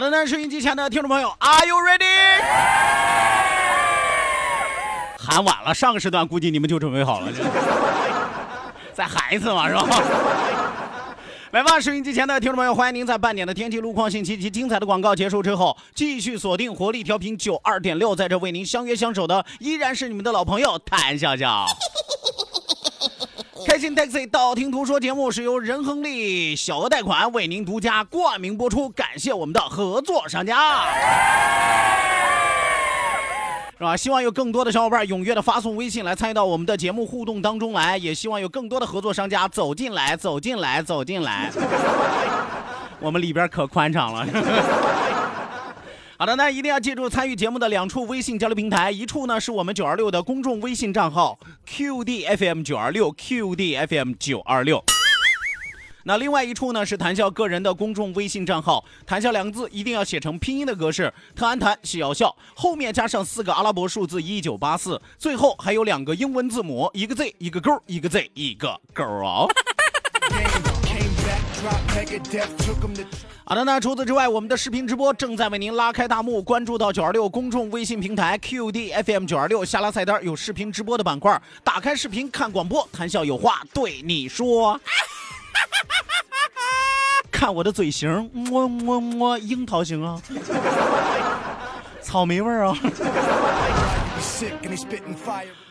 好的呢，收音机前的听众朋友，Are you ready？喊晚了，上个时段估计你们就准备好了，再喊一次嘛，是吧？来吧，收音机前的听众朋友，欢迎您在半点的天气路况信息及精彩的广告结束之后，继续锁定活力调频九二点六，在这为您相约相守的依然是你们的老朋友谭笑笑。开心 taxi 道听途说节目是由仁恒利小额贷款为您独家冠名播出，感谢我们的合作商家，是吧？希望有更多的小伙伴踊跃的发送微信来参与到我们的节目互动当中来，也希望有更多的合作商家走进来，走进来，走进来，我们里边可宽敞了。好的，那一定要记住参与节目的两处微信交流平台，一处呢是我们九二六的公众微信账号 QDFM 九二六 QDFM 九二六，那另外一处呢是谈笑个人的公众微信账号，谈笑两个字一定要写成拼音的格式，特安谈笑笑，后面加上四个阿拉伯数字一九八四，最后还有两个英文字母，一个 Z 一个勾，一个 Z 一个勾哦。好的，那除此之外，我们的视频直播正在为您拉开大幕。关注到九二六公众微信平台 QDFM 九二六，下拉菜单有视频直播的板块，打开视频看广播，谈笑有话对你说。看我的嘴型，摸摸摸，樱桃型啊，草莓味儿啊。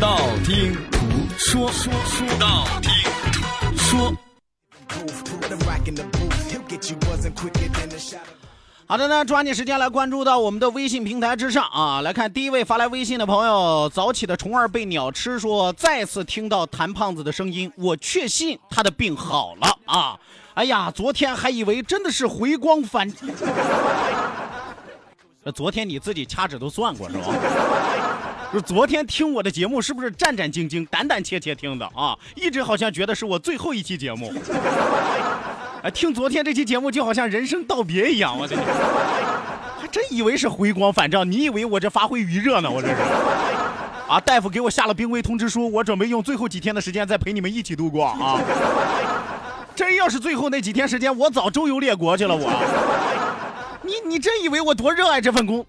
道听途说说说道听途说。好的呢，抓紧时间来关注到我们的微信平台之上啊！来看第一位发来微信的朋友，早起的虫儿被鸟吃，说再次听到谭胖子的声音，我确信他的病好了啊！哎呀，昨天还以为真的是回光返，那 昨天你自己掐指都算过是吧？就昨天听我的节目是不是战战兢兢、胆胆怯怯听的啊？一直好像觉得是我最后一期节目。哎，听昨天这期节目就好像人生道别一样，我这还真以为是回光返照，你以为我这发挥余热呢？我这是啊，大夫给我下了病危通知书，我准备用最后几天的时间再陪你们一起度过啊！真要是最后那几天时间，我早周游列国去了。我，你你真以为我多热爱这份工？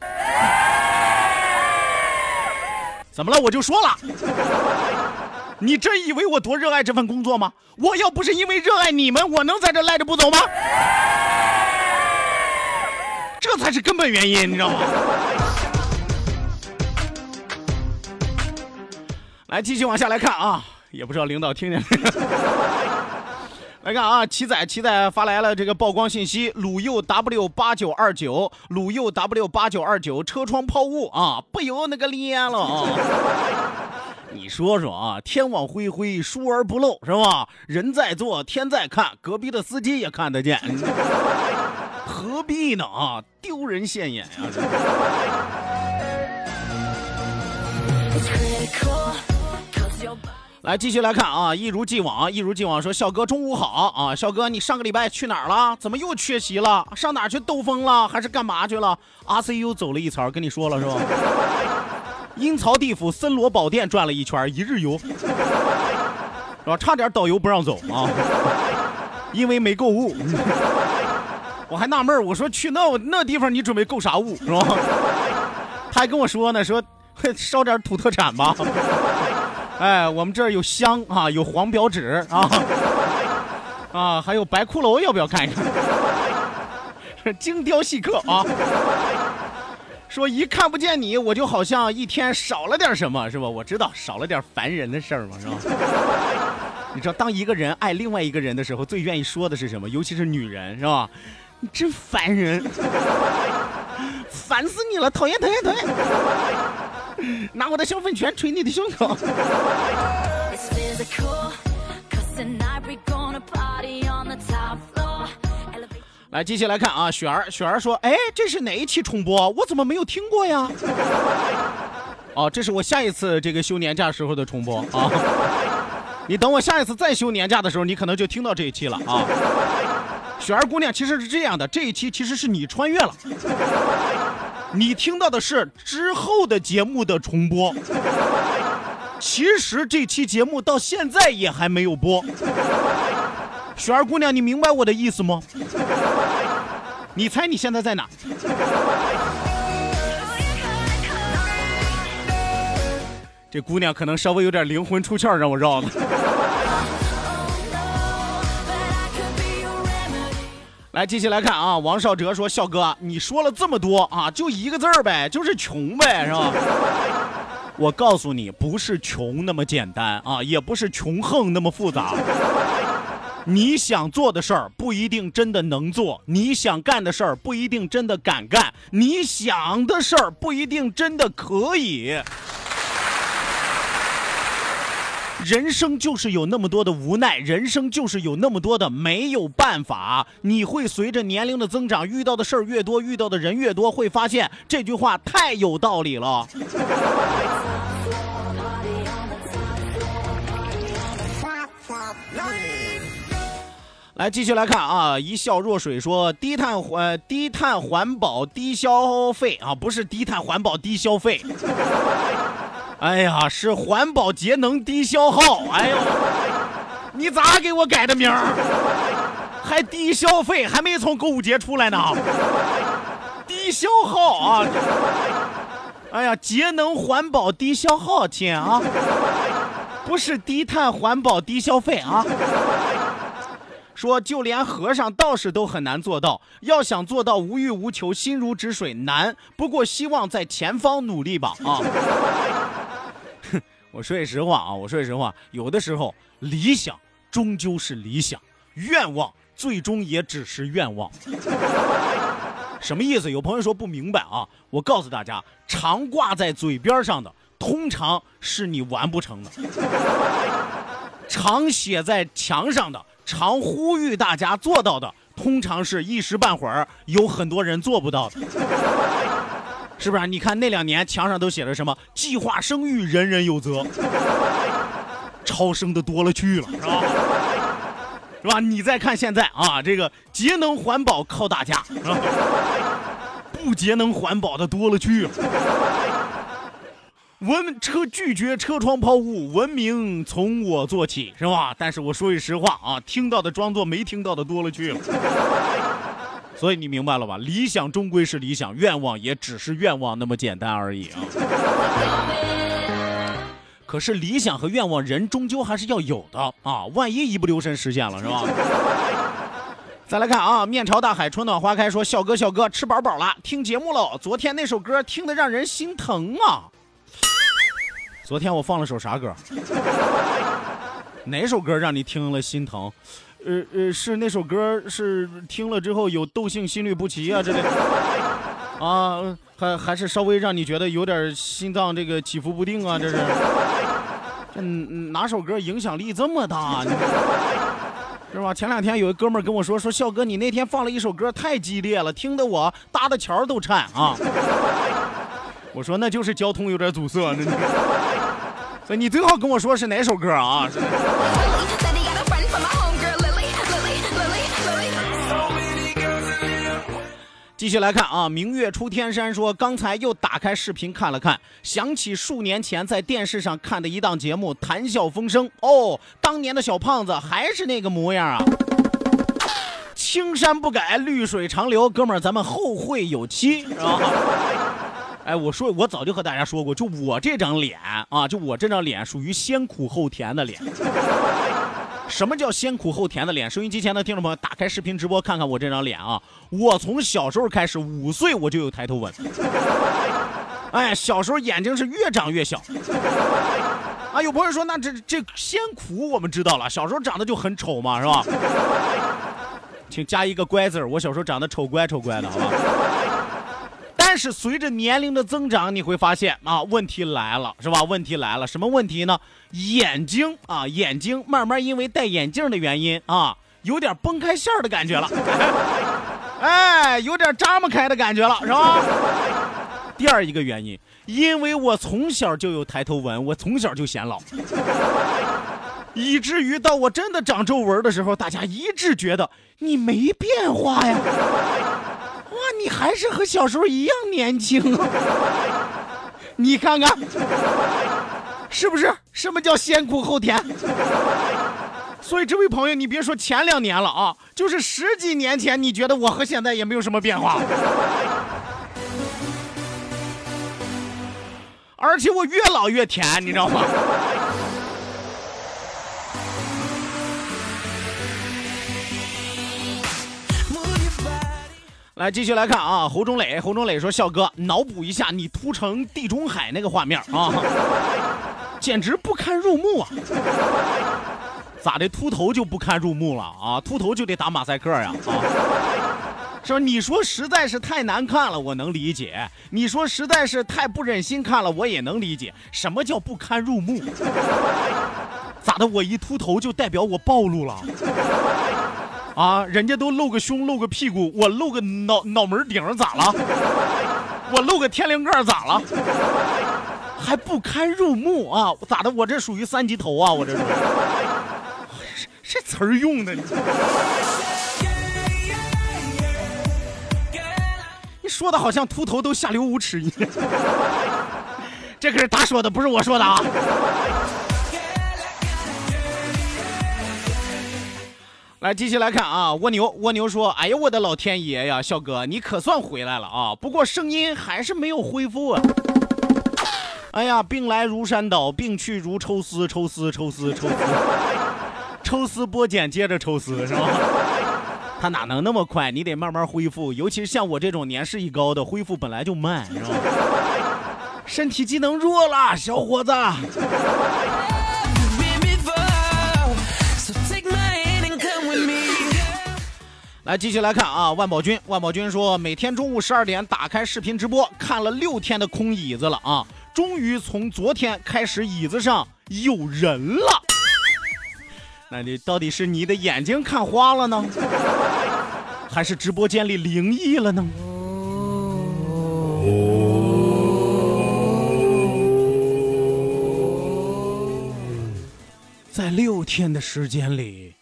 怎么了？我就说了。你真以为我多热爱这份工作吗？我要不是因为热爱你们，我能在这赖着不走吗？这才是根本原因，你知道吗？来，继续往下来看啊，也不知道领导听见没。来看啊，七仔七仔发来了这个曝光信息：鲁右 W 八九二九，鲁右 W 八九二九，车窗抛物啊，不由那个脸了啊。你说说啊，天网恢恢，疏而不漏，是吧？人在做，天在看，隔壁的司机也看得见，何必呢啊？丢人现眼呀！来继续来看啊，一如既往，一如既往说，笑哥中午好啊，笑哥你上个礼拜去哪儿了？怎么又缺席了？上哪儿去兜风了？还是干嘛去了？RCU 走了一槽，跟你说了是吧？阴曹地府森罗宝殿转了一圈，一日游，是吧？差点导游不让走啊，因为没购物。我还纳闷我说去那那地方你准备购啥物是吧？他还跟我说呢，说烧点土特产吧。哎，我们这儿有香啊，有黄表纸啊，啊，还有白骷髅，要不要看一看？精雕细刻啊！说一看不见你，我就好像一天少了点什么，是吧？我知道少了点烦人的事儿嘛，是吧？你知道，当一个人爱另外一个人的时候，最愿意说的是什么？尤其是女人，是吧？你真烦人，烦死你了，讨厌，讨厌，讨厌！拿我的小粉拳捶你的胸口。来，继续来看啊，雪儿，雪儿说：“哎，这是哪一期重播？我怎么没有听过呀？”哦，这是我下一次这个休年假时候的重播啊。你等我下一次再休年假的时候，你可能就听到这一期了啊。雪儿姑娘，其实是这样的，这一期其实是你穿越了。你听到的是之后的节目的重播，其实这期节目到现在也还没有播。雪儿姑娘，你明白我的意思吗？你猜你现在在哪？这姑娘可能稍微有点灵魂出窍，让我绕的。来，继续来看啊！王少哲说：“笑哥，你说了这么多啊，就一个字儿呗，就是穷呗，是吧？” 我告诉你，不是穷那么简单啊，也不是穷横那么复杂。你想做的事儿不一定真的能做，你想干的事儿不一定真的敢干，你想的事儿不一定真的可以。人生就是有那么多的无奈，人生就是有那么多的没有办法。你会随着年龄的增长，遇到的事儿越多，遇到的人越多，会发现这句话太有道理了。来，继续来看啊！一笑若水说低碳环低碳环保低消费啊，不是低碳环保低消费。哎呀，是环保节能低消耗。哎呦，你咋给我改的名儿？还低消费，还没从购物节出来呢。低消耗啊！哎呀，节能环保低消耗，亲啊，不是低碳环保低消费啊。说就连和尚道士都很难做到，要想做到无欲无求、心如止水难。不过希望在前方努力吧啊。我说句实话啊，我说句实话，有的时候理想终究是理想，愿望最终也只是愿望。什么意思？有朋友说不明白啊，我告诉大家，常挂在嘴边上的，通常是你完不成的；常写在墙上的，常呼吁大家做到的，通常是一时半会儿有很多人做不到的。是不是？你看那两年墙上都写着什么“计划生育，人人有责”，超生的多了去了，是吧？是吧？你再看现在啊，这个节能环保靠大家，是吧？不节能环保的多了去了。文车拒绝车窗抛物，文明从我做起，是吧？但是我说句实话啊，听到的装作没听到的多了去了。所以你明白了吧？理想终归是理想，愿望也只是愿望那么简单而已啊。可是理想和愿望，人终究还是要有的啊！万一一不留神实现了，是吧？再来看啊，面朝大海，春暖花开，说笑哥笑哥吃饱饱了，听节目了。昨天那首歌听得让人心疼啊！昨天我放了首啥歌？哪首歌让你听了心疼？呃呃，是那首歌是听了之后有窦性心律不齐啊之类的啊，还还是稍微让你觉得有点心脏这个起伏不定啊，这是，嗯，哪首歌影响力这么大？是吧？前两天有一哥们跟我说说，笑哥你那天放了一首歌太激烈了，听得我搭的桥都颤啊。我说那就是交通有点阻塞。所以你最好跟我说是哪首歌啊？是继续来看啊，明月出天山说，刚才又打开视频看了看，想起数年前在电视上看的一档节目《谈笑风生》，哦，当年的小胖子还是那个模样啊。青山不改，绿水长流，哥们儿，咱们后会有期，是吧？哎，我说，我早就和大家说过，就我这张脸啊，就我这张脸属于先苦后甜的脸。什么叫先苦后甜的脸？收音机前的听众朋友，打开视频直播看看我这张脸啊！我从小时候开始，五岁我就有抬头纹。哎，小时候眼睛是越长越小。啊，有朋友说，那这这先苦我们知道了，小时候长得就很丑嘛，是吧？请加一个乖字儿，我小时候长得丑乖丑乖的，好吧？但是随着年龄的增长，你会发现啊，问题来了，是吧？问题来了，什么问题呢？眼睛啊，眼睛慢慢因为戴眼镜的原因啊，有点崩开线的感觉了，哎，有点扎不开的感觉了，是吧？第二一个原因，因为我从小就有抬头纹，我从小就显老，以至于到我真的长皱纹的时候，大家一致觉得你没变化呀。那，你还是和小时候一样年轻！你看看，是不是？什么叫先苦后甜？所以这位朋友，你别说前两年了啊，就是十几年前，你觉得我和现在也没有什么变化，而且我越老越甜，你知道吗？来，继续来看啊，侯忠磊，侯忠磊说：“笑哥，脑补一下你秃成地中海那个画面啊，简直不堪入目啊！咋的，秃头就不堪入目了啊？秃头就得打马赛克呀？啊，是吧？你说实在是太难看了，我能理解；你说实在是太不忍心看了，我也能理解。什么叫不堪入目？咋的？我一秃头就代表我暴露了？”啊，人家都露个胸露个屁股，我露个脑脑门顶咋了？我露个天灵盖咋了？还不堪入目啊？咋的？我这属于三级头啊？我这是？这词儿用的，你你说的好像秃头都下流无耻一样。这可是他说的，不是我说的啊。来，继续来看啊，蜗牛，蜗牛说：“哎呀，我的老天爷呀，笑哥，你可算回来了啊！不过声音还是没有恢复啊。哎呀，病来如山倒，病去如抽丝，抽丝，抽丝，抽丝，抽丝剥茧，接着抽丝，是吧？他哪能那么快？你得慢慢恢复，尤其是像我这种年事已高的，恢复本来就慢，是吧？身体机能弱了，小伙子。”继续来看啊，万宝军，万宝军说，每天中午十二点打开视频直播，看了六天的空椅子了啊，终于从昨天开始椅子上有人了。那你到底是你的眼睛看花了呢，还是直播间里灵异了呢？在六天的时间里。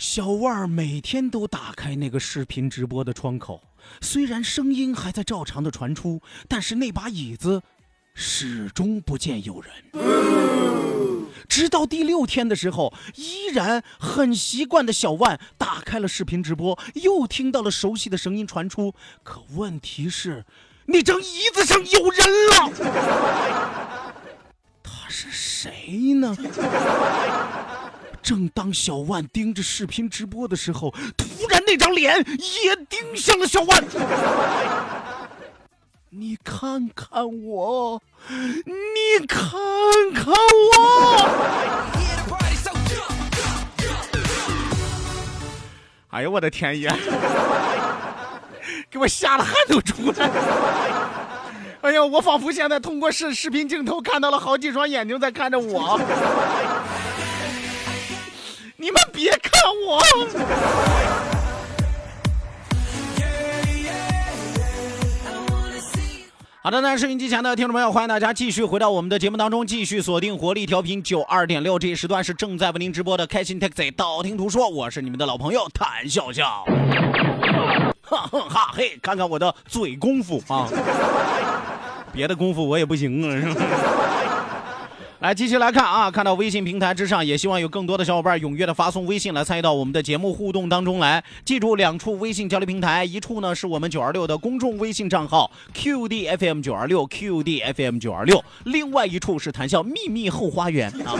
小万儿每天都打开那个视频直播的窗口，虽然声音还在照常的传出，但是那把椅子始终不见有人。直到第六天的时候，依然很习惯的小万打开了视频直播，又听到了熟悉的声音传出。可问题是，那张椅子上有人了。他是谁呢？正当小万盯着视频直播的时候，突然那张脸也盯向了小万。你看看我，你看看我。哎呦我的天爷！给我吓得汗都出来了。哎呀，我仿佛现在通过视视频镜头看到了好几双眼睛在看着我。我！好的，那收音机前的听众朋友，欢迎大家继续回到我们的节目当中，继续锁定活力调频九二点六，这一时段是正在为您直播的开心 taxi，道听途说，我是你们的老朋友谭笑笑。哈哈哈嘿，看看我的嘴功夫啊，别的功夫我也不行啊，是吧？来，继续来看啊！看到微信平台之上，也希望有更多的小伙伴踊跃的发送微信来参与到我们的节目互动当中来。记住，两处微信交流平台，一处呢是我们九二六的公众微信账号 QDFM 九二六 QDFM 九二六，另外一处是谈笑秘密后花园啊。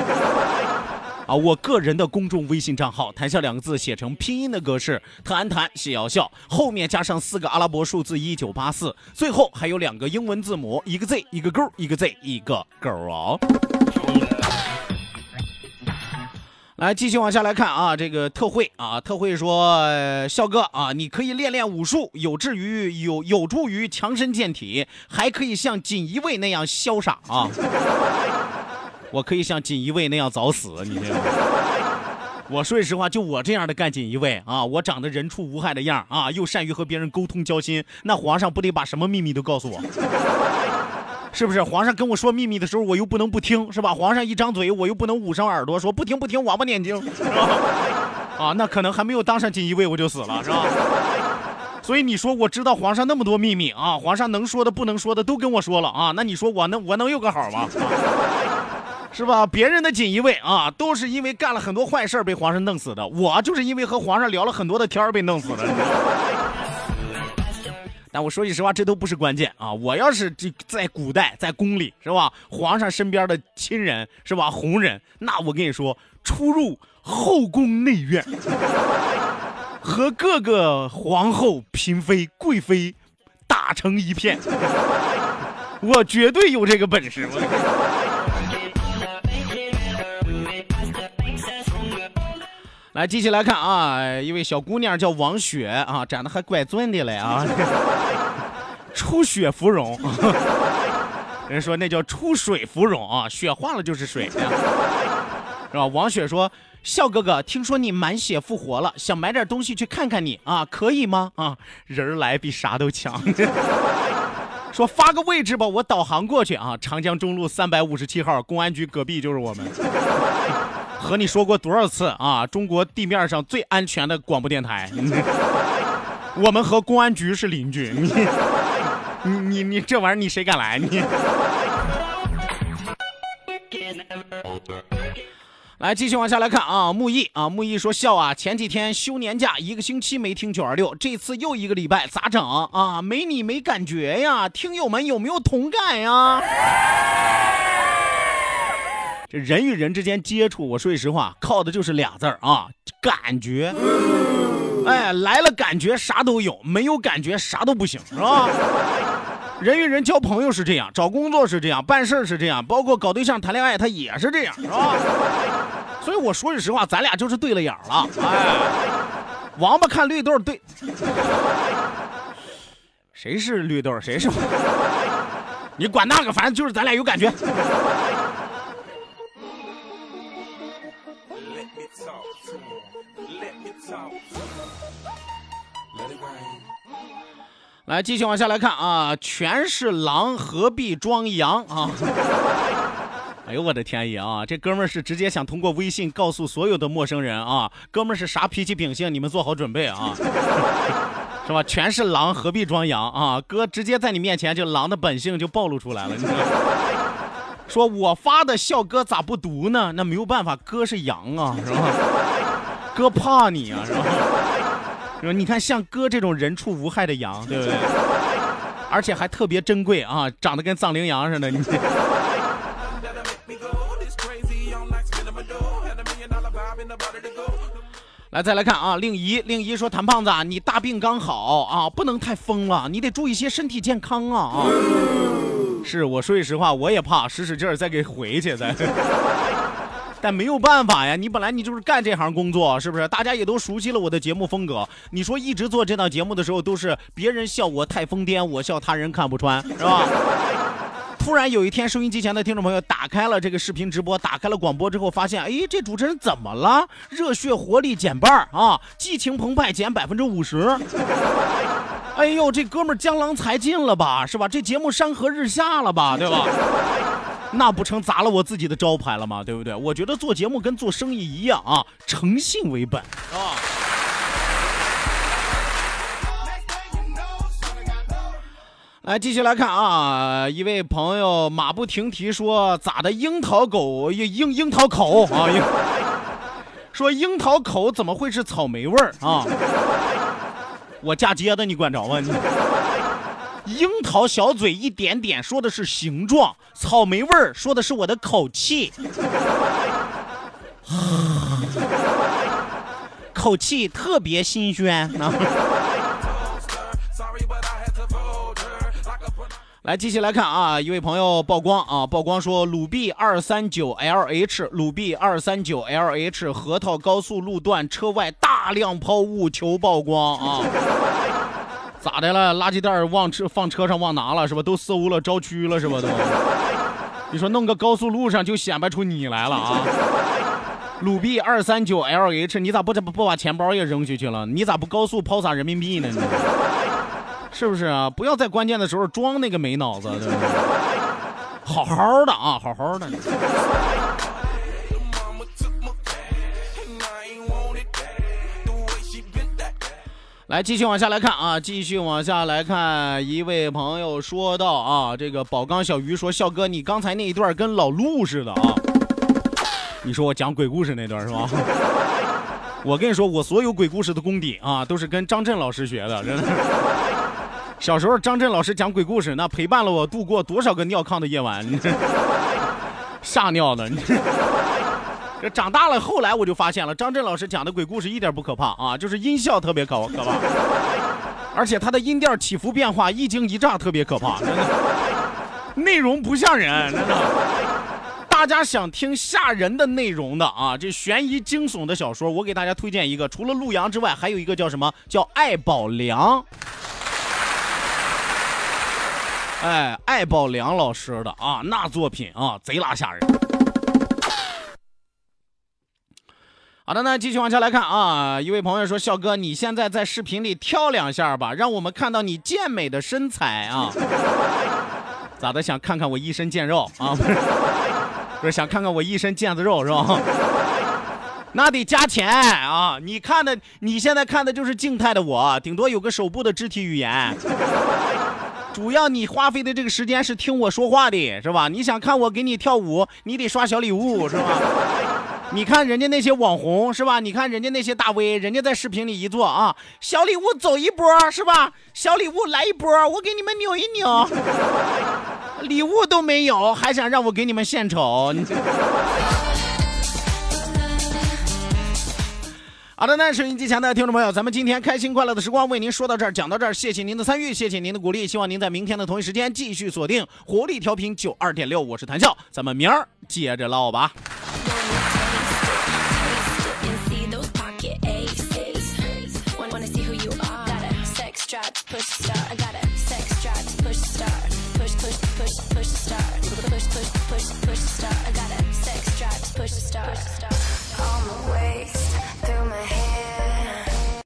啊，我个人的公众微信账号“谈笑”两个字写成拼音的格式，谈谈笑笑，后面加上四个阿拉伯数字一九八四，最后还有两个英文字母，一个 Z 一个勾，一个 Z 一个勾哦。来，继续往下来看啊，这个特惠啊，特惠说，呃笑哥啊，你可以练练武术，有助于有有助于强身健体，还可以像锦衣卫那样潇洒啊。我可以像锦衣卫那样早死，你这。我说句实话，就我这样的干锦衣卫啊，我长得人畜无害的样啊，又善于和别人沟通交心，那皇上不得把什么秘密都告诉我？是不是？皇上跟我说秘密的时候，我又不能不听，是吧？皇上一张嘴，我又不能捂上耳朵说不听不听，王八念经，是吧？啊，那可能还没有当上锦衣卫我就死了，是吧？所以你说我知道皇上那么多秘密啊，皇上能说的不能说的都跟我说了啊，那你说我能我能有个好吗？是吧？别人的锦衣卫啊，都是因为干了很多坏事被皇上弄死的，我就是因为和皇上聊了很多的天被弄死的。但我说句实话，这都不是关键啊！我要是这在古代在宫里是吧，皇上身边的亲人是吧，红人，那我跟你说，出入后宫内院，和各个皇后、嫔妃、贵妃打成一片，我绝对有这个本事。我。来，继续来看啊，一位小姑娘叫王雪啊，长得还怪俊的嘞啊，出血芙蓉，人说那叫出水芙蓉啊，雪化了就是水，是吧？王雪说，笑哥哥，听说你满血复活了，想买点东西去看看你啊，可以吗？啊，人来比啥都强，说发个位置吧，我导航过去啊，长江中路三百五十七号公安局隔壁就是我们。和你说过多少次啊？中国地面上最安全的广播电台，我们和公安局是邻居。你你你这玩意儿你谁敢来？你 来继续往下来看啊！木易啊，木易说笑啊，前几天休年假一个星期没听九二六，这次又一个礼拜咋整啊？没你没感觉呀？听友们有没有同感呀？这人与人之间接触，我说句实话，靠的就是俩字儿啊，感觉。哎，来了感觉啥都有，没有感觉啥都不行，是吧？人与人交朋友是这样，找工作是这样，办事是这样，包括搞对象谈恋爱，他也是这样，是吧？所以我说句实话，咱俩就是对了眼了。哎，王八看绿豆对，谁是绿豆？谁是？你管那个，反正就是咱俩有感觉。来，继续往下来看啊，全是狼，何必装羊啊？哎呦，我的天爷啊！这哥们儿是直接想通过微信告诉所有的陌生人啊，哥们儿是啥脾气秉性？你们做好准备啊，是吧？全是狼，何必装羊啊？哥直接在你面前就狼的本性就暴露出来了，你知道吗？说我发的笑哥咋不读呢？那没有办法，哥是羊啊，是吧？哥怕你啊，是吧？说你看像哥这种人畜无害的羊，对不对？而且还特别珍贵啊，长得跟藏羚羊似的。你来再来看啊，令仪令仪说谭胖子，你大病刚好啊，不能太疯了，你得注意些身体健康啊啊！是我说句实话，我也怕使使劲儿再给回去再。但没有办法呀，你本来你就是干这行工作，是不是？大家也都熟悉了我的节目风格。你说一直做这档节目的时候，都是别人笑我太疯癫，我笑他人看不穿，是吧？突然有一天，收音机前的听众朋友打开了这个视频直播，打开了广播之后，发现，哎，这主持人怎么了？热血活力减半啊，激情澎湃减百分之五十。哎呦，这哥们儿江郎才尽了吧，是吧？这节目山河日下了吧，对吧？那不成砸了我自己的招牌了吗？对不对？我觉得做节目跟做生意一样啊，诚信为本啊。来，继续来看啊，一位朋友马不停蹄说：“咋的？樱桃狗樱樱樱桃口啊？樱说樱桃口怎么会是草莓味儿啊？我嫁接的，你管着吗？你樱桃小嘴一点点说的是形状，草莓味儿说的是我的口气，口气特别新鲜啊。”来，继续来看啊，一位朋友曝光啊，曝光说鲁 B 二三九 LH，鲁 B 二三九 LH 核桃高速路段车外大量抛物求曝光啊！咋的了？垃圾袋忘车放车上忘拿了是吧？都馊了，招蛆了是吧？都，你说弄个高速路上就显摆出你来了啊？鲁 B 二三九 LH，你咋不不不把钱包也扔下去了？你咋不高速抛洒人民币呢？你？是不是啊？不要在关键的时候装那个没脑子，对吧？好好的啊，好好的。来，继续往下来看啊，继续往下来看。一位朋友说到啊，这个宝钢小鱼说：“笑哥，你刚才那一段跟老陆似的啊。”你说我讲鬼故事那段是吧？我跟你说，我所有鬼故事的功底啊，都是跟张震老师学的，真的。小时候，张震老师讲鬼故事，那陪伴了我度过多少个尿炕的夜晚，吓尿的你。这长大了，后来我就发现了，张震老师讲的鬼故事一点不可怕啊，就是音效特别可可怕，而且他的音调起伏变化一惊一乍，特别可怕。真的内容不像人，真的。大家想听吓人的内容的啊，这悬疑惊悚的小说，我给大家推荐一个，除了陆阳之外，还有一个叫什么？叫艾宝良。哎，艾宝良老师的啊，那作品啊，贼拉吓人。好的，那继续往下来看啊，一位朋友说：“笑哥，你现在在视频里跳两下吧，让我们看到你健美的身材啊。”咋的？想看看我一身腱肉啊？不是想看看我一身腱子肉是吧？那得加钱啊！你看的，你现在看的就是静态的我，顶多有个手部的肢体语言。主要你花费的这个时间是听我说话的，是吧？你想看我给你跳舞，你得刷小礼物，是吧？你看人家那些网红，是吧？你看人家那些大 V，人家在视频里一做啊，小礼物走一波，是吧？小礼物来一波，我给你们扭一扭，礼物都没有，还想让我给你们献丑？好的，那收音机前的听众朋友，咱们今天开心快乐的时光为您说到这儿，讲到这儿，谢谢您的参与，谢谢您的鼓励，希望您在明天的同一时间继续锁定活力调频九二点六，我是谭笑，咱们明儿接着唠吧。push star. I got a sex drive to push star. Push, push, push, push star. Push, push, push, push star. I got a sex drive to push star. Push star.